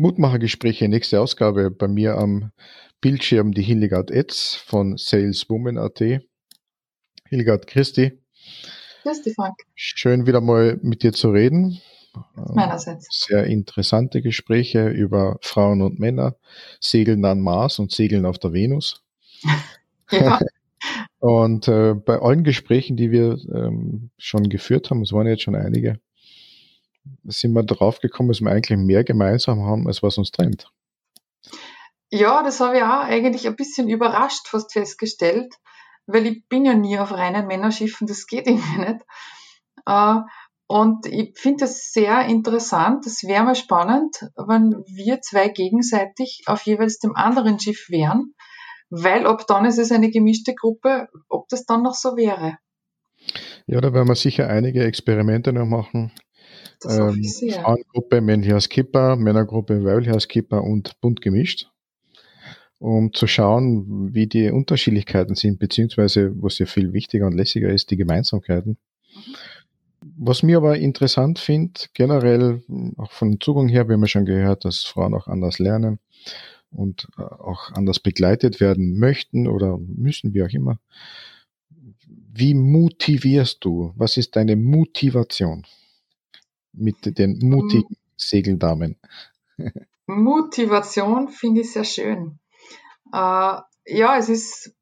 Mutmachergespräche, nächste Ausgabe bei mir am Bildschirm die Hildegard Etz von Saleswoman.at. Hildegard Christi. Christi, Frank. Schön wieder mal mit dir zu reden. Meinerseits. Sehr interessante Gespräche über Frauen und Männer, Segeln an Mars und Segeln auf der Venus. ja. Und äh, bei allen Gesprächen, die wir ähm, schon geführt haben, es waren jetzt schon einige, sind wir darauf gekommen, dass wir eigentlich mehr gemeinsam haben, als was uns trennt. Ja, das habe ich auch eigentlich ein bisschen überrascht fast festgestellt, weil ich bin ja nie auf reinen Männerschiffen, das geht irgendwie nicht. Äh, und ich finde das sehr interessant. Es wäre mal spannend, wenn wir zwei gegenseitig auf jeweils dem anderen Schiff wären, weil ob dann ist es eine gemischte Gruppe, ob das dann noch so wäre. Ja, da werden wir sicher einige Experimente noch machen. Ähm, Frauengruppe männlicher Skipper, Männergruppe weiblicher Skipper und bunt gemischt, um zu schauen, wie die Unterschiedlichkeiten sind, beziehungsweise, was ja viel wichtiger und lässiger ist, die Gemeinsamkeiten. Mhm. Was mir aber interessant finde, generell auch von Zugang her, wir haben ja schon gehört, dass Frauen auch anders lernen und äh, auch anders begleitet werden möchten oder müssen, wie auch immer. Wie motivierst du? Was ist deine Motivation? Mit den mutigen Segeldamen. Motivation finde ich sehr schön. Äh, ja, es ist,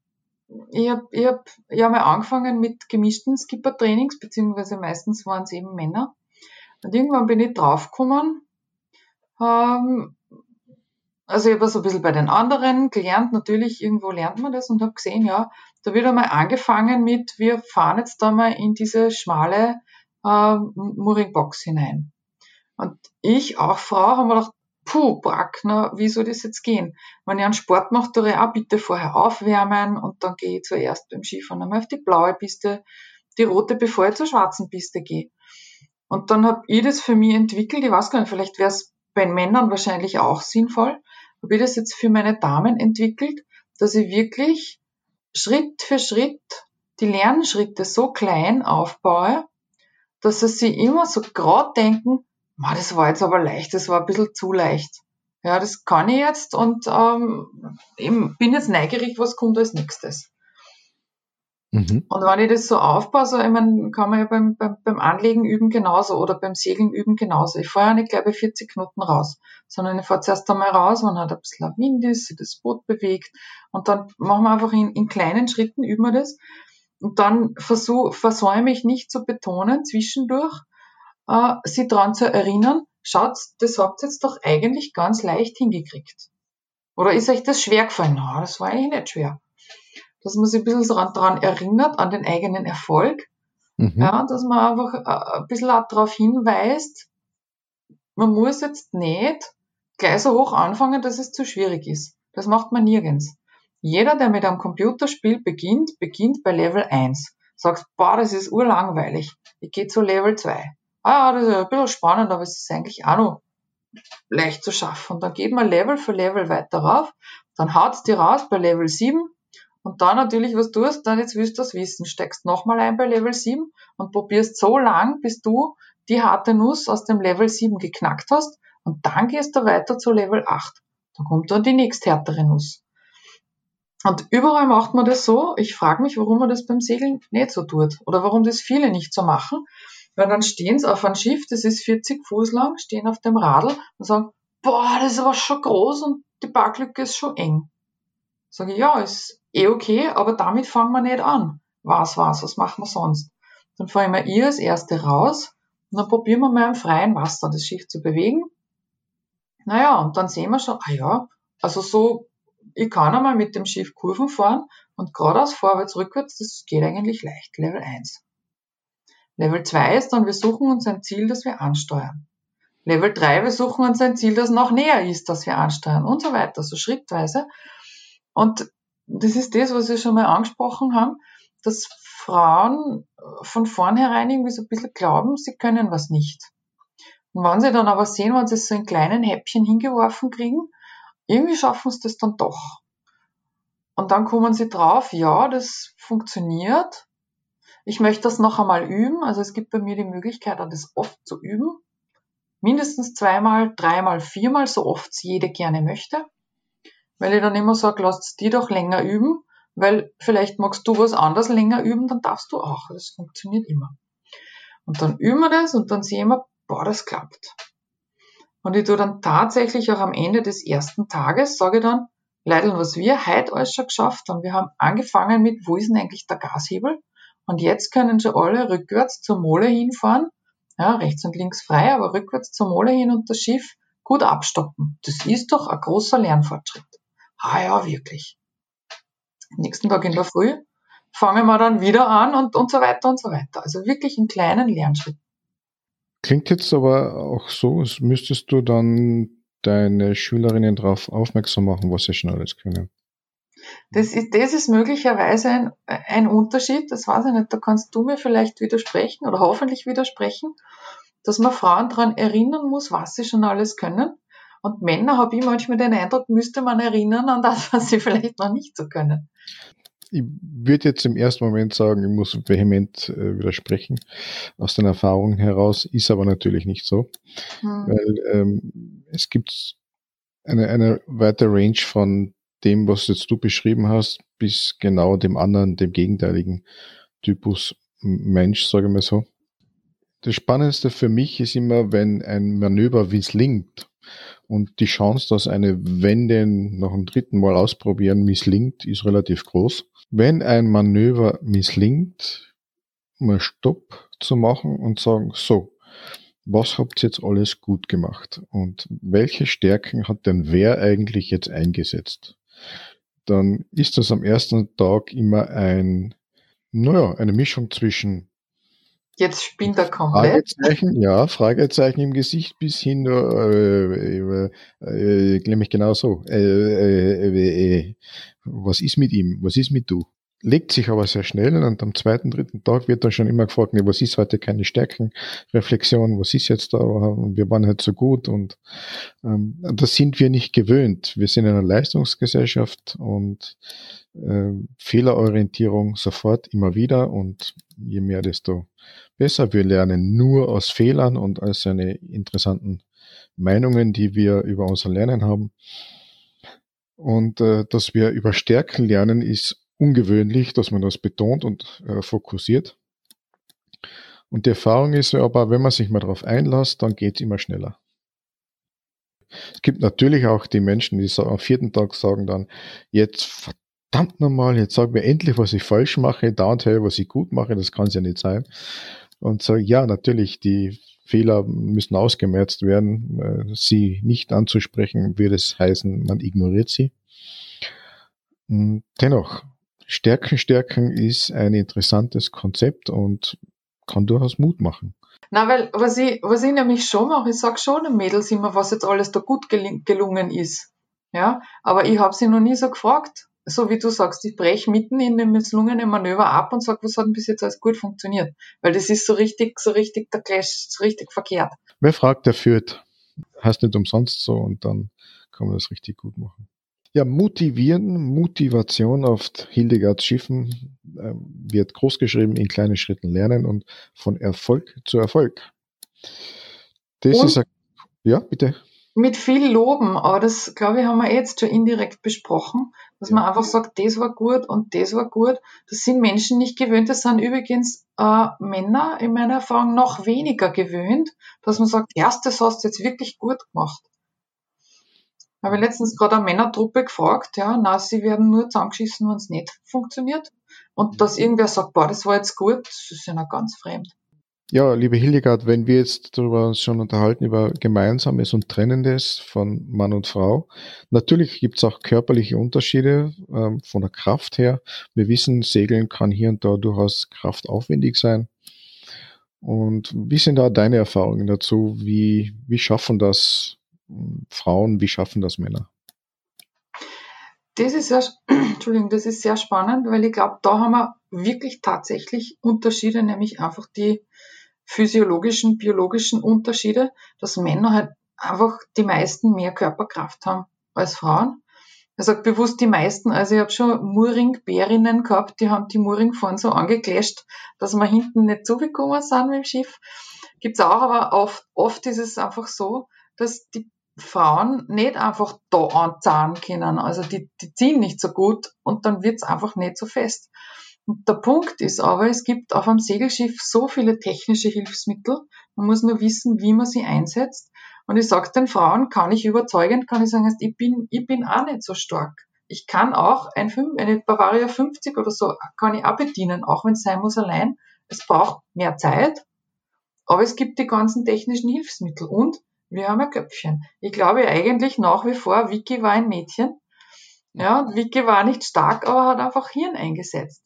ich habe ich hab, ich hab mal angefangen mit gemischten Skipper-Trainings, beziehungsweise meistens waren es eben Männer. Und irgendwann bin ich draufgekommen, ähm, also ich habe so ein bisschen bei den anderen gelernt, natürlich irgendwo lernt man das und habe gesehen, ja, da wird einmal angefangen mit, wir fahren jetzt da mal in diese schmale äh, Mooring-Box hinein. Und ich, auch Frau, haben wir gedacht, puh, Brackner, wie soll das jetzt gehen? Wenn ich einen Sport mache, tue ich auch bitte vorher aufwärmen und dann gehe ich zuerst beim Skifahren einmal auf die blaue Piste, die rote, bevor ich zur schwarzen Piste gehe. Und dann habe ich das für mich entwickelt, ich weiß gar nicht, vielleicht wäre es bei Männern wahrscheinlich auch sinnvoll, habe ich das jetzt für meine Damen entwickelt, dass ich wirklich Schritt für Schritt die Lernschritte so klein aufbaue, dass sie sich immer so gerade denken, Ma, das war jetzt aber leicht, das war ein bisschen zu leicht. Ja, das kann ich jetzt und ähm, eben bin jetzt neugierig, was kommt als nächstes. Mhm. Und wenn ich das so aufbaue, so, ich meine, kann man ja beim, beim, beim Anlegen üben genauso oder beim Segeln üben genauso. Ich fahre ja nicht gleich bei 40 Knoten raus, sondern ich fahre zuerst einmal raus, wenn halt ein bisschen Wind ist, sich das Boot bewegt und dann machen wir einfach in, in kleinen Schritten, üben wir das. Und dann versuch, versäume ich nicht zu betonen zwischendurch, äh, sie daran zu erinnern, schaut, das habt ihr jetzt doch eigentlich ganz leicht hingekriegt. Oder ist euch das schwer gefallen? Na, das war eigentlich nicht schwer. Dass man sich ein bisschen daran erinnert, an den eigenen Erfolg. Mhm. Ja, dass man einfach äh, ein bisschen darauf hinweist, man muss jetzt nicht gleich so hoch anfangen, dass es zu schwierig ist. Das macht man nirgends. Jeder, der mit einem Computerspiel beginnt, beginnt bei Level 1. Sagst, boah, das ist urlangweilig. Ich gehe zu Level 2. Ah, das ist ein bisschen spannend, aber es ist eigentlich auch noch leicht zu schaffen. Und dann geht man Level für Level weiter rauf, dann haut's dir raus bei Level 7 und dann natürlich, was tust, dann jetzt willst du das wissen, steckst nochmal ein bei Level 7 und probierst so lang, bis du die harte Nuss aus dem Level 7 geknackt hast und dann gehst du weiter zu Level 8. Da kommt dann die nächsthärtere Nuss. Und überall macht man das so. Ich frage mich, warum man das beim Segeln nicht so tut oder warum das viele nicht so machen. Weil dann stehen sie auf einem Schiff, das ist 40 Fuß lang, stehen auf dem Radl und sagen, boah, das ist aber schon groß und die Parklücke ist schon eng. Sage ich, ja, ist eh okay, aber damit fangen wir nicht an. Was, was, was machen wir sonst? Dann fahre ich mal ihr als Erste raus und dann probieren wir mal im freien Wasser das Schiff zu bewegen. Naja, und dann sehen wir schon, ah ja, also so ich kann einmal mit dem Schiff Kurven fahren und geradeaus, vorwärts, rückwärts, das geht eigentlich leicht. Level 1. Level 2 ist dann, wir suchen uns ein Ziel, das wir ansteuern. Level 3, wir suchen uns ein Ziel, das noch näher ist, das wir ansteuern und so weiter, so schrittweise. Und das ist das, was wir schon mal angesprochen haben, dass Frauen von vornherein irgendwie so ein bisschen glauben, sie können was nicht. Und wenn sie dann aber sehen, wenn sie es so in kleinen Häppchen hingeworfen kriegen, irgendwie schaffen sie das dann doch. Und dann kommen sie drauf, ja, das funktioniert. Ich möchte das noch einmal üben. Also es gibt bei mir die Möglichkeit, das oft zu üben. mindestens zweimal, dreimal, viermal, so oft es jede gerne möchte. Weil ich dann immer sage, lasst die doch länger üben, weil vielleicht magst du was anderes länger üben, dann darfst du auch. Das funktioniert immer. Und dann üben wir das und dann sehen wir, boah, das klappt. Und ich tue dann tatsächlich auch am Ende des ersten Tages, sage ich dann, Leidl, was wir heute alles schon geschafft haben. Wir haben angefangen mit, wo ist denn eigentlich der Gashebel? Und jetzt können schon alle rückwärts zur Mole hinfahren. Ja, rechts und links frei, aber rückwärts zur Mole hin und das Schiff gut abstoppen. Das ist doch ein großer Lernfortschritt. Ah ja, wirklich. Nächsten Tag in der Früh fangen wir dann wieder an und, und so weiter und so weiter. Also wirklich in kleinen Lernschritten. Klingt jetzt aber auch so, als müsstest du dann deine Schülerinnen darauf aufmerksam machen, was sie schon alles können. Das ist, das ist möglicherweise ein, ein Unterschied, das weiß ich nicht, da kannst du mir vielleicht widersprechen oder hoffentlich widersprechen, dass man Frauen daran erinnern muss, was sie schon alles können. Und Männer habe ich manchmal den Eindruck, müsste man erinnern an das, was sie vielleicht noch nicht so können. Ich würde jetzt im ersten Moment sagen, ich muss vehement äh, widersprechen. Aus den Erfahrungen heraus ist aber natürlich nicht so. Hm. Weil ähm, es gibt eine, eine weite Range von dem, was jetzt du beschrieben hast, bis genau dem anderen, dem gegenteiligen Typus Mensch, sage ich mal so. Das Spannendste für mich ist immer, wenn ein Manöver misslingt und die Chance, dass eine Wende nach dem dritten Mal ausprobieren misslingt, ist relativ groß. Wenn ein Manöver misslingt, mal Stopp zu machen und sagen, so, was habt ihr jetzt alles gut gemacht und welche Stärken hat denn wer eigentlich jetzt eingesetzt? Dann ist das am ersten Tag immer ein, naja, eine Mischung zwischen Jetzt spinnt er komplett. Fragezeichen, ja, Fragezeichen im Gesicht bis hin äh, äh, äh, nämlich genau so. Äh, äh, äh, was ist mit ihm? Was ist mit du? legt sich aber sehr schnell und am zweiten, dritten Tag wird dann schon immer gefragt, nee, was ist heute keine Stärkenreflexion, was ist jetzt da, wir waren halt so gut und ähm, das sind wir nicht gewöhnt. Wir sind in einer Leistungsgesellschaft und Fehlerorientierung sofort immer wieder und je mehr, desto besser. Wir lernen nur aus Fehlern und aus seine interessanten Meinungen, die wir über unser Lernen haben. Und äh, dass wir über Stärken lernen, ist ungewöhnlich, dass man das betont und äh, fokussiert. Und die Erfahrung ist aber, wenn man sich mal darauf einlässt, dann geht es immer schneller. Es gibt natürlich auch die Menschen, die am vierten Tag sagen dann, jetzt verdammt nochmal, jetzt sag mir endlich, was ich falsch mache, da und her, was ich gut mache, das kann es ja nicht sein. Und sage, ja, natürlich, die Fehler müssen ausgemerzt werden. Äh, sie nicht anzusprechen, würde es heißen, man ignoriert sie. Hm, dennoch, Stärken, Stärken ist ein interessantes Konzept und kann durchaus Mut machen. Na, weil was ich, was ich nämlich schon mache, ich sage schon den Mädels immer, was jetzt alles da gut gelungen ist. Ja, aber ich habe sie noch nie so gefragt, so wie du sagst, ich breche mitten in dem misslungenen Manöver ab und sage, was hat denn bis jetzt alles gut funktioniert? Weil das ist so richtig, so richtig der Clash, so richtig verkehrt. Wer fragt, der führt. Heißt nicht umsonst so und dann kann man das richtig gut machen. Ja, motivieren, Motivation auf Hildegards Schiffen äh, wird großgeschrieben in kleinen Schritten lernen und von Erfolg zu Erfolg. Das und ist, ein, ja, bitte. Mit viel Loben, aber das, glaube ich, haben wir jetzt schon indirekt besprochen, dass ja. man einfach sagt, das war gut und das war gut. Das sind Menschen nicht gewöhnt, das sind übrigens äh, Männer in meiner Erfahrung noch weniger gewöhnt, dass man sagt, erstes hast du jetzt wirklich gut gemacht. Habe ich letztens gerade eine Männertruppe gefragt, ja, na, sie werden nur zusammengeschissen, wenn es nicht funktioniert. Und dass irgendwer sagt, boah, das war jetzt gut, das ist ja noch ganz fremd. Ja, liebe Hildegard, wenn wir jetzt darüber uns schon unterhalten, über Gemeinsames und Trennendes von Mann und Frau, natürlich gibt es auch körperliche Unterschiede ähm, von der Kraft her. Wir wissen, Segeln kann hier und da durchaus kraftaufwendig sein. Und wie sind da deine Erfahrungen dazu? Wie, wie schaffen das Frauen, wie schaffen das Männer? Das ist sehr, Entschuldigung, das ist sehr spannend, weil ich glaube, da haben wir wirklich tatsächlich Unterschiede, nämlich einfach die physiologischen, biologischen Unterschiede, dass Männer halt einfach die meisten mehr Körperkraft haben als Frauen. Er sagt bewusst die meisten, also ich habe schon Mooring-Bärinnen gehabt, die haben die Mooring vorne so angekläscht, dass wir hinten nicht zugekommen sind mit dem Schiff. Gibt's auch, aber oft, oft ist es einfach so, dass die Frauen nicht einfach da anzahlen können. Also die, die ziehen nicht so gut und dann wird's einfach nicht so fest. Und der Punkt ist aber, es gibt auf einem Segelschiff so viele technische Hilfsmittel. Man muss nur wissen, wie man sie einsetzt. Und ich sage den Frauen, kann ich überzeugend, kann ich sagen, ich bin, ich bin auch nicht so stark. Ich kann auch ein, eine Bavaria 50 oder so, kann ich auch bedienen, auch wenn es sein muss allein. Es braucht mehr Zeit, aber es gibt die ganzen technischen Hilfsmittel und wir haben ein Köpfchen. Ich glaube eigentlich nach wie vor, Vicky war ein Mädchen. Ja, Vicky war nicht stark, aber hat einfach Hirn eingesetzt.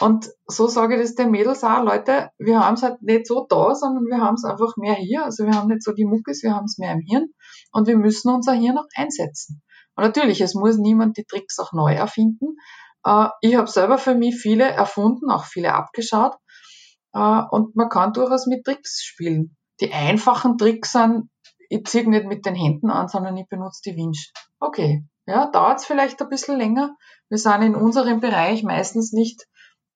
Und so sage ich das den Mädels auch, Leute, wir haben es halt nicht so da, sondern wir haben es einfach mehr hier. Also wir haben nicht so die Muckis, wir haben es mehr im Hirn und wir müssen unser Hirn auch einsetzen. Und natürlich, es muss niemand die Tricks auch neu erfinden. Äh, ich habe selber für mich viele erfunden, auch viele abgeschaut. Äh, und man kann durchaus mit Tricks spielen. Die einfachen Tricks sind, ich ziehe nicht mit den Händen an, sondern ich benutze die Winch. Okay, ja, dauert es vielleicht ein bisschen länger. Wir sind in unserem Bereich meistens nicht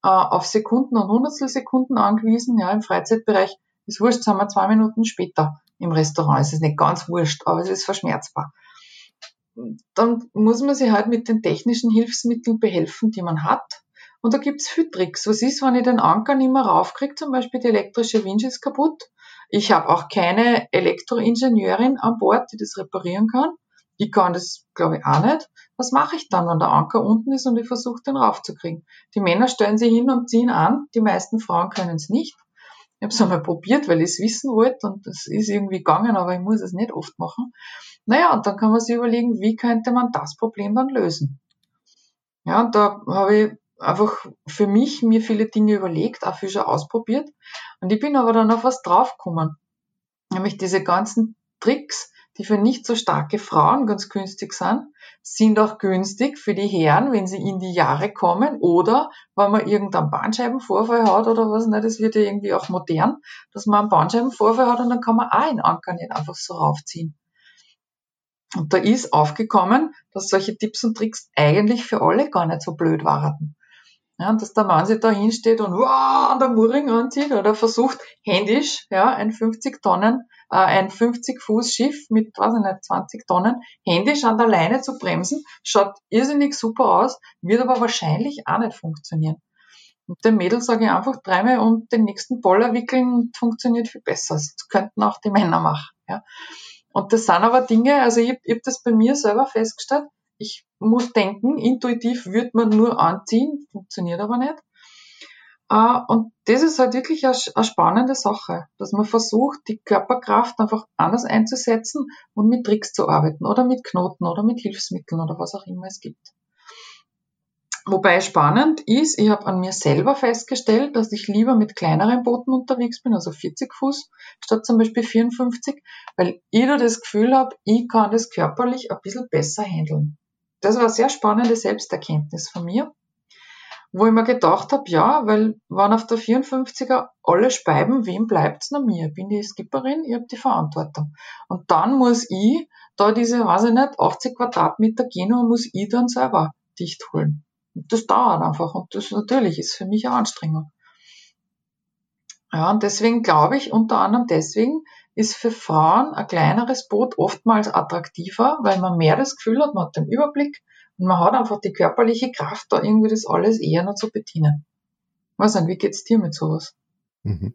auf Sekunden und Hundertstelsekunden angewiesen. Ja, im Freizeitbereich ist wurscht, sind wir zwei Minuten später im Restaurant. Es ist nicht ganz wurscht, aber es ist verschmerzbar. Dann muss man sich halt mit den technischen Hilfsmitteln behelfen, die man hat. Und da gibt's viel Tricks. Was ist, wenn ich den Anker nicht mehr raufkriege, zum Beispiel die elektrische Winch ist kaputt. Ich habe auch keine Elektroingenieurin an Bord, die das reparieren kann. Ich kann das, glaube ich, auch nicht. Was mache ich dann, wenn der Anker unten ist und ich versuche, den raufzukriegen? Die Männer stellen sich hin und ziehen an. Die meisten Frauen können es nicht. Ich habe es einmal probiert, weil ich es wissen wollte und es ist irgendwie gegangen, aber ich muss es nicht oft machen. Naja, und dann kann man sich überlegen, wie könnte man das Problem dann lösen? Ja, und da habe ich einfach für mich mir viele Dinge überlegt, auch viel schon ausprobiert. Und ich bin aber dann auf was draufgekommen. Nämlich diese ganzen Tricks, die für nicht so starke Frauen ganz günstig sind, sind auch günstig für die Herren, wenn sie in die Jahre kommen oder wenn man irgendeinen Bandscheibenvorfall hat oder was nicht, das wird ja irgendwie auch modern, dass man einen Bandscheibenvorfall hat und dann kann man auch einen Anker nicht einfach so raufziehen. Und da ist aufgekommen, dass solche Tipps und Tricks eigentlich für alle gar nicht so blöd waren. Ja, dass der Mann sich da hinsteht und wow, an der Mooring anzieht oder versucht händisch, ja, ein 50 Tonnen, äh, ein 50 Fuß Schiff mit, weiß ich nicht, 20 Tonnen händisch an der Leine zu bremsen, schaut irrsinnig super aus, wird aber wahrscheinlich auch nicht funktionieren. Und dem Mädel sage ich einfach dreimal um den nächsten Boller wickeln, funktioniert viel besser. Das könnten auch die Männer machen, ja. Und das sind aber Dinge, also ich, ich habe das bei mir selber festgestellt, ich muss denken, intuitiv wird man nur anziehen, funktioniert aber nicht. Äh, und das ist halt wirklich eine spannende Sache, dass man versucht, die Körperkraft einfach anders einzusetzen und mit Tricks zu arbeiten oder mit Knoten oder mit Hilfsmitteln oder was auch immer es gibt. Wobei spannend ist, ich habe an mir selber festgestellt, dass ich lieber mit kleineren Booten unterwegs bin, also 40 Fuß, statt zum Beispiel 54, weil ich da das Gefühl habe, ich kann das körperlich ein bisschen besser handeln. Das war eine sehr spannende Selbsterkenntnis von mir, wo ich mir gedacht habe, ja, weil wenn auf der 54er alle speiben, wem bleibt's nach mir? Bin die Skipperin, ich habe die Verantwortung. Und dann muss ich da diese, weiß ich nicht, 80 Quadratmeter gehen und muss ich dann selber dicht holen. Und das dauert einfach und das natürlich ist für mich eine Anstrengung. Ja, und deswegen glaube ich, unter anderem deswegen, ist für Frauen ein kleineres Boot oftmals attraktiver, weil man mehr das Gefühl hat, man hat den Überblick und man hat einfach die körperliche Kraft, da irgendwie das alles eher noch zu bedienen. Was denn, wie geht's dir mit sowas? Mhm.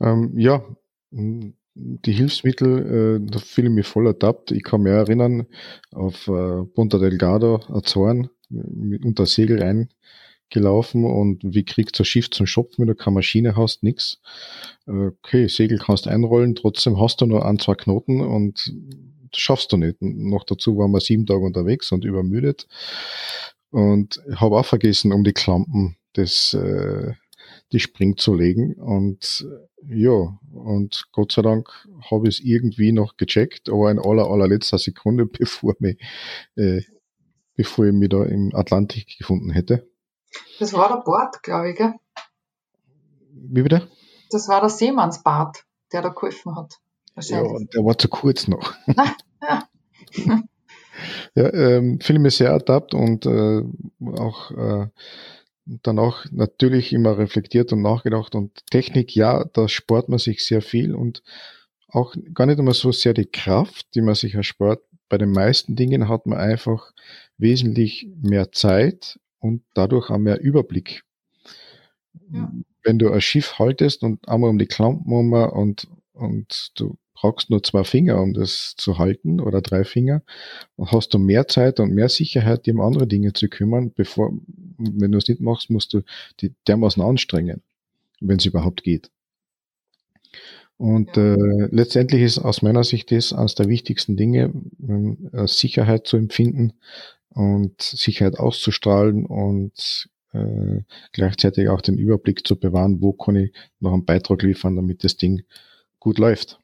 Ähm, ja, die Hilfsmittel, äh, da fühle ich mich voll ertappt. Ich kann mich erinnern auf äh, Punta Delgado, Azoren, unter Segel reingelaufen und wie kriegt das Schiff zum Schopfen, wenn du keine Maschine hast, nix. Okay, Segel kannst einrollen, trotzdem hast du nur ein, zwei Knoten und schaffst du nicht. Noch dazu waren wir sieben Tage unterwegs und übermüdet und habe auch vergessen, um die Klampen des äh, die Spring zu legen und ja, und Gott sei Dank habe ich es irgendwie noch gecheckt, aber in aller allerletzter Sekunde, bevor mich äh, bevor ich mich da im Atlantik gefunden hätte. Das war der Bart, glaube ich, gell? Wie bitte? Das war der Seemannsbart, der da geholfen hat. Ja, und der war zu kurz noch. ja, ähm, fühle mich sehr ertappt und äh, auch äh, danach natürlich immer reflektiert und nachgedacht und Technik, ja, da spart man sich sehr viel und auch gar nicht immer so sehr die Kraft, die man sich erspart. Bei den meisten Dingen hat man einfach wesentlich mehr Zeit und dadurch auch mehr Überblick. Ja. Wenn du ein Schiff haltest und einmal um die Klampen um und, und du brauchst nur zwei Finger, um das zu halten oder drei Finger, dann hast du mehr Zeit und mehr Sicherheit, dir um andere Dinge zu kümmern, bevor, wenn du es nicht machst, musst du die dermaßen anstrengen, wenn es überhaupt geht. Und ja. äh, letztendlich ist aus meiner Sicht das eines der wichtigsten Dinge, äh, Sicherheit zu empfinden und Sicherheit auszustrahlen und äh, gleichzeitig auch den Überblick zu bewahren, wo kann ich noch einen Beitrag liefern, damit das Ding gut läuft.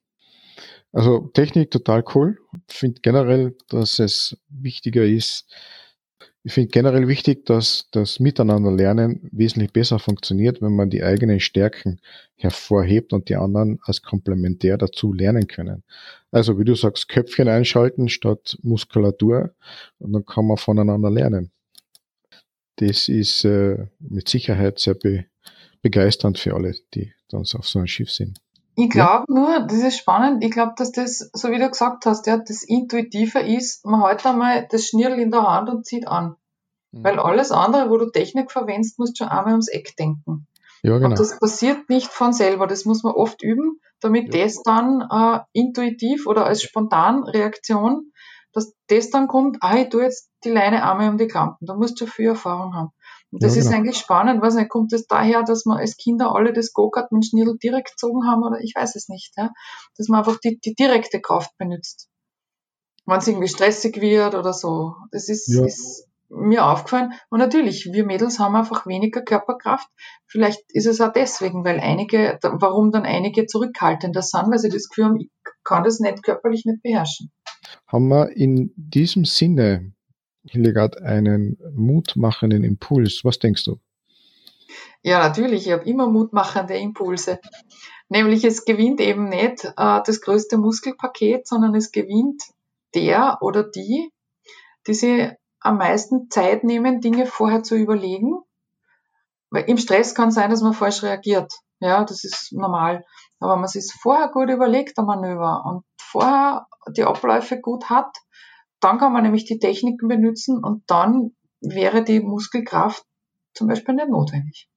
Also Technik total cool. Ich finde generell, dass es wichtiger ist, ich finde generell wichtig, dass das Miteinander lernen wesentlich besser funktioniert, wenn man die eigenen Stärken hervorhebt und die anderen als komplementär dazu lernen können. Also wie du sagst, Köpfchen einschalten statt Muskulatur und dann kann man voneinander lernen. Das ist äh, mit Sicherheit sehr be begeisternd für alle, die dann auf so einem Schiff sind. Ich glaube ja. nur, das ist spannend, ich glaube, dass das, so wie du gesagt hast, ja, das intuitiver ist, man hält einmal das Schnirl in der Hand und zieht an. Mhm. Weil alles andere, wo du Technik verwendest, musst du schon einmal ums Eck denken. Ja, genau. Und das passiert nicht von selber, das muss man oft üben, damit ja. das dann äh, intuitiv oder als Spontanreaktion, dass das dann kommt, ah, ich tue jetzt die Leine einmal um die Klampen. Da musst du viel Erfahrung haben. Und das ja, genau. ist eigentlich spannend, weiß nicht, kommt das daher, dass man als Kinder alle das Go-Kart mit Schnirl direkt gezogen haben oder ich weiß es nicht, ja? dass man einfach die, die direkte Kraft benutzt. Wenn es irgendwie stressig wird oder so. Das ist, ja. ist mir aufgefallen. Und natürlich, wir Mädels haben einfach weniger Körperkraft. Vielleicht ist es auch deswegen, weil einige, warum dann einige zurückhaltender sind, weil sie das Gefühl haben, ich kann das nicht körperlich nicht beherrschen. Haben wir in diesem Sinne Hildegard, einen mutmachenden Impuls. Was denkst du? Ja, natürlich. Ich habe immer mutmachende Impulse. Nämlich es gewinnt eben nicht äh, das größte Muskelpaket, sondern es gewinnt der oder die, die sich am meisten Zeit nehmen, Dinge vorher zu überlegen. Weil im Stress kann sein, dass man falsch reagiert. Ja, das ist normal. Aber man sich vorher gut überlegt, ein Manöver, und vorher die Abläufe gut hat, dann kann man nämlich die Techniken benutzen und dann wäre die Muskelkraft zum Beispiel nicht notwendig.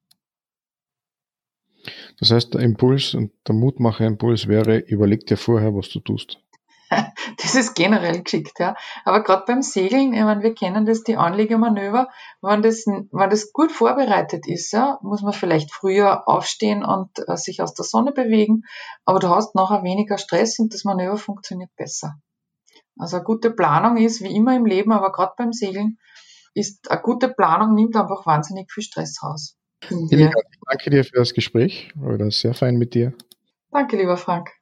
Das heißt, der Impuls und der Mutmacher-Impuls wäre, überleg dir vorher, was du tust. Das ist generell geschickt, ja. Aber gerade beim Segeln, ich meine, wir kennen das, die Anlegemanöver, wenn das, wenn das gut vorbereitet ist, ja, muss man vielleicht früher aufstehen und äh, sich aus der Sonne bewegen, aber du hast nachher weniger Stress und das Manöver funktioniert besser. Also eine gute Planung ist, wie immer im Leben, aber gerade beim Segeln, ist eine gute Planung nimmt einfach wahnsinnig viel Stress raus. danke dir für das Gespräch. War das sehr fein mit dir. Danke, lieber Frank.